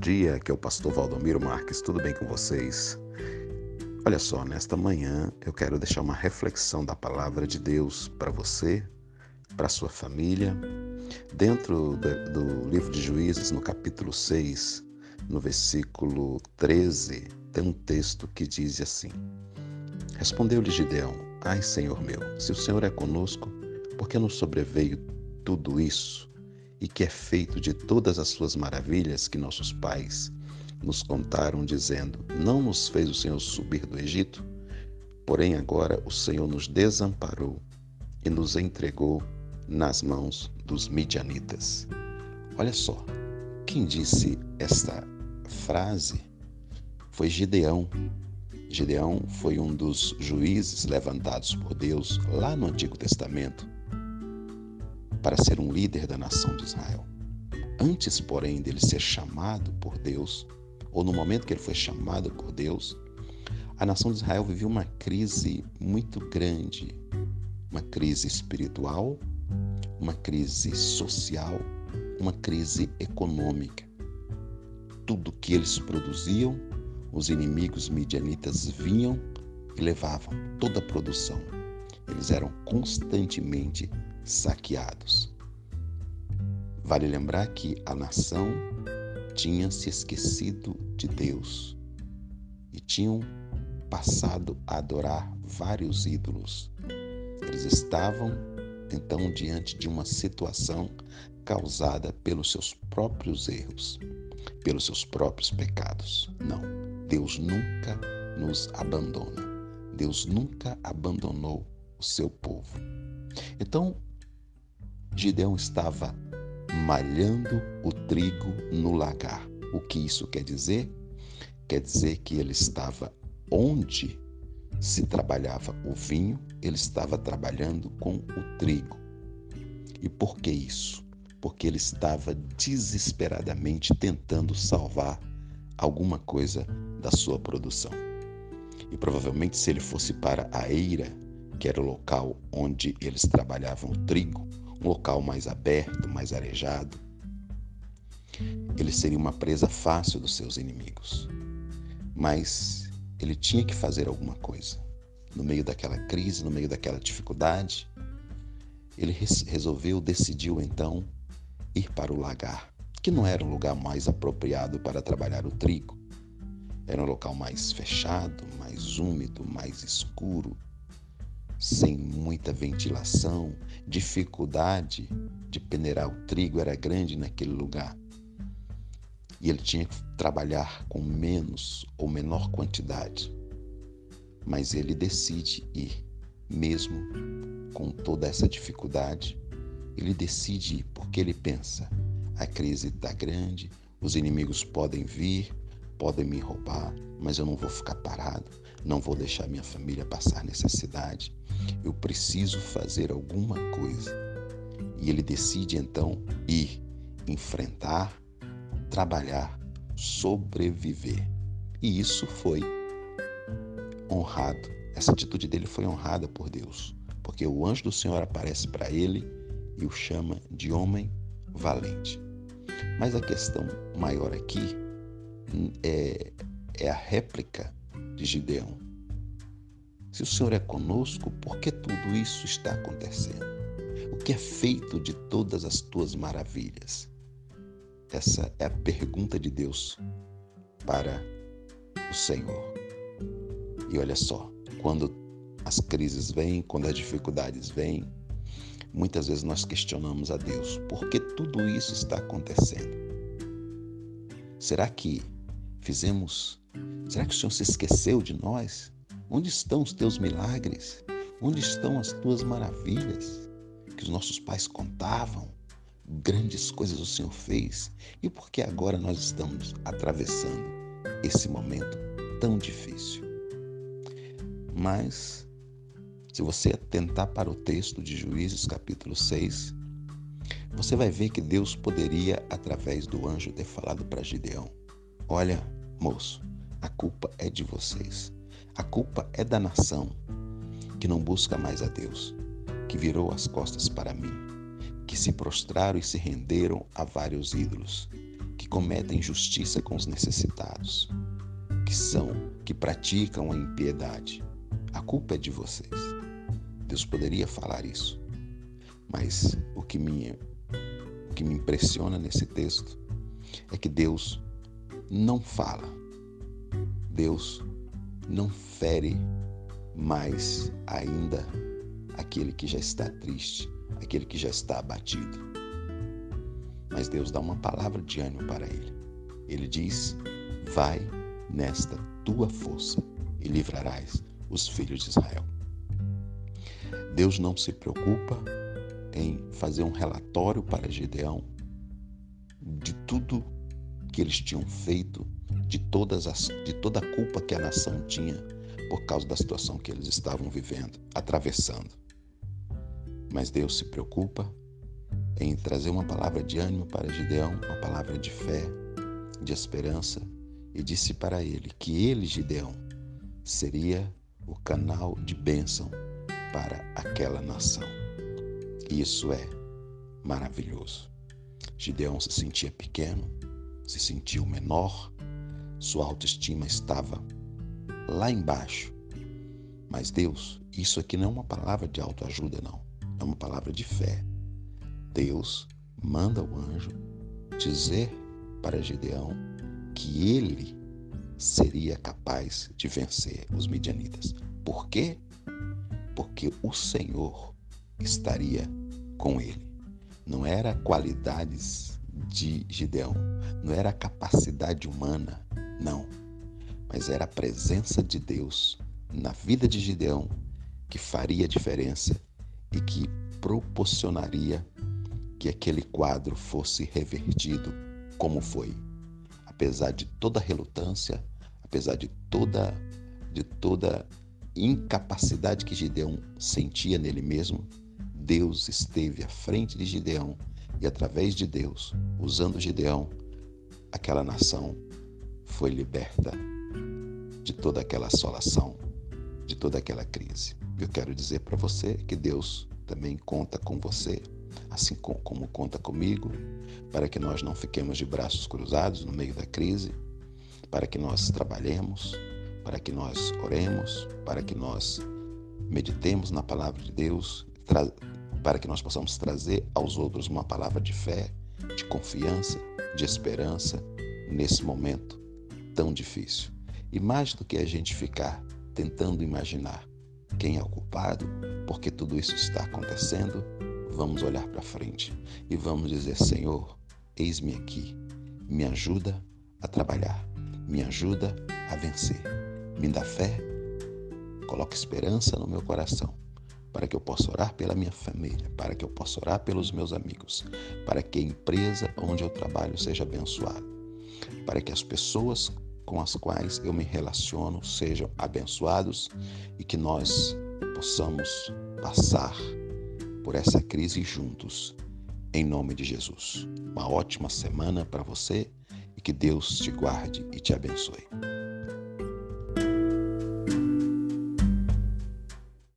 dia, aqui é o pastor Valdomiro Marques, tudo bem com vocês? Olha só, nesta manhã eu quero deixar uma reflexão da palavra de Deus para você, para sua família. Dentro do, livro de Juízes, no capítulo 6, no versículo 13, tem um texto que diz assim: Respondeu-lhe Gideão: Ai, Senhor meu, se o Senhor é conosco, por que nos sobreveio tudo isso? E que é feito de todas as suas maravilhas que nossos pais nos contaram, dizendo: Não nos fez o Senhor subir do Egito? Porém, agora o Senhor nos desamparou e nos entregou nas mãos dos midianitas. Olha só, quem disse esta frase foi Gideão. Gideão foi um dos juízes levantados por Deus lá no Antigo Testamento para ser um líder da nação de Israel. Antes, porém, dele ser chamado por Deus, ou no momento que ele foi chamado por Deus, a nação de Israel vivia uma crise muito grande, uma crise espiritual, uma crise social, uma crise econômica. Tudo que eles produziam, os inimigos midianitas vinham e levavam toda a produção. Eles eram constantemente saqueados. Vale lembrar que a nação tinha se esquecido de Deus e tinham passado a adorar vários ídolos. Eles estavam então diante de uma situação causada pelos seus próprios erros, pelos seus próprios pecados. Não, Deus nunca nos abandona. Deus nunca abandonou o seu povo. Então, Gideão estava malhando o trigo no lagar. O que isso quer dizer? Quer dizer que ele estava onde se trabalhava o vinho, ele estava trabalhando com o trigo. E por que isso? Porque ele estava desesperadamente tentando salvar alguma coisa da sua produção. E provavelmente, se ele fosse para a eira, que era o local onde eles trabalhavam o trigo, um local mais aberto, mais arejado, ele seria uma presa fácil dos seus inimigos. Mas ele tinha que fazer alguma coisa. No meio daquela crise, no meio daquela dificuldade, ele resolveu, decidiu então ir para o lagar, que não era um lugar mais apropriado para trabalhar o trigo. Era um local mais fechado, mais úmido, mais escuro, sem muita ventilação, dificuldade de peneirar o trigo era grande naquele lugar. E ele tinha que trabalhar com menos ou menor quantidade. Mas ele decide ir, mesmo com toda essa dificuldade, ele decide ir porque ele pensa: a crise está grande, os inimigos podem vir, podem me roubar, mas eu não vou ficar parado, não vou deixar minha família passar necessidade. Eu preciso fazer alguma coisa. E ele decide então ir enfrentar, trabalhar, sobreviver. E isso foi honrado. Essa atitude dele foi honrada por Deus, porque o anjo do Senhor aparece para ele e o chama de homem valente. Mas a questão maior aqui é, é a réplica de Gideão. Se o Senhor é conosco, por que tudo isso está acontecendo? O que é feito de todas as tuas maravilhas? Essa é a pergunta de Deus para o Senhor. E olha só, quando as crises vêm, quando as dificuldades vêm, muitas vezes nós questionamos a Deus: por que tudo isso está acontecendo? Será que fizemos? Será que o Senhor se esqueceu de nós? Onde estão os teus milagres? Onde estão as tuas maravilhas que os nossos pais contavam? Grandes coisas o Senhor fez. E por que agora nós estamos atravessando esse momento tão difícil? Mas, se você atentar para o texto de Juízes, capítulo 6, você vai ver que Deus poderia, através do anjo, ter falado para Gideão: Olha, moço, a culpa é de vocês. A culpa é da nação que não busca mais a Deus, que virou as costas para mim, que se prostraram e se renderam a vários ídolos, que cometem injustiça com os necessitados, que são, que praticam a impiedade. A culpa é de vocês. Deus poderia falar isso. Mas o que me, o que me impressiona nesse texto é que Deus não fala. Deus não fere mais ainda aquele que já está triste, aquele que já está abatido. Mas Deus dá uma palavra de ânimo para ele. Ele diz: Vai nesta tua força e livrarás os filhos de Israel. Deus não se preocupa em fazer um relatório para Gideão de tudo que eles tinham feito, de, todas as, de toda a culpa que a nação tinha por causa da situação que eles estavam vivendo, atravessando. Mas Deus se preocupa em trazer uma palavra de ânimo para Gideão, uma palavra de fé, de esperança, e disse para ele que ele, Gideão, seria o canal de bênção para aquela nação. Isso é maravilhoso. Gideão se sentia pequeno, se sentiu menor, sua autoestima estava lá embaixo. Mas Deus, isso aqui não é uma palavra de autoajuda, não. É uma palavra de fé. Deus manda o anjo dizer para Gideão que ele seria capaz de vencer os midianitas. Por quê? Porque o Senhor estaria com ele. Não era qualidades de Gideão, não era capacidade humana, não, mas era a presença de Deus na vida de Gideão que faria diferença e que proporcionaria que aquele quadro fosse revertido como foi. Apesar de toda relutância, apesar de toda de toda incapacidade que Gideão sentia nele mesmo, Deus esteve à frente de Gideão e através de Deus, usando Gideão, aquela nação foi liberta de toda aquela assolação, de toda aquela crise. Eu quero dizer para você que Deus também conta com você assim como conta comigo, para que nós não fiquemos de braços cruzados no meio da crise, para que nós trabalhemos, para que nós oremos, para que nós meditemos na palavra de Deus, para que nós possamos trazer aos outros uma palavra de fé, de confiança, de esperança nesse momento tão difícil. E mais do que a gente ficar tentando imaginar quem é o culpado, porque tudo isso está acontecendo, vamos olhar para frente e vamos dizer: Senhor, eis-me aqui, me ajuda a trabalhar, me ajuda a vencer, me dá fé, coloca esperança no meu coração, para que eu possa orar pela minha família, para que eu possa orar pelos meus amigos, para que a empresa onde eu trabalho seja abençoada, para que as pessoas com as quais eu me relaciono sejam abençoados e que nós possamos passar por essa crise juntos, em nome de Jesus. Uma ótima semana para você e que Deus te guarde e te abençoe.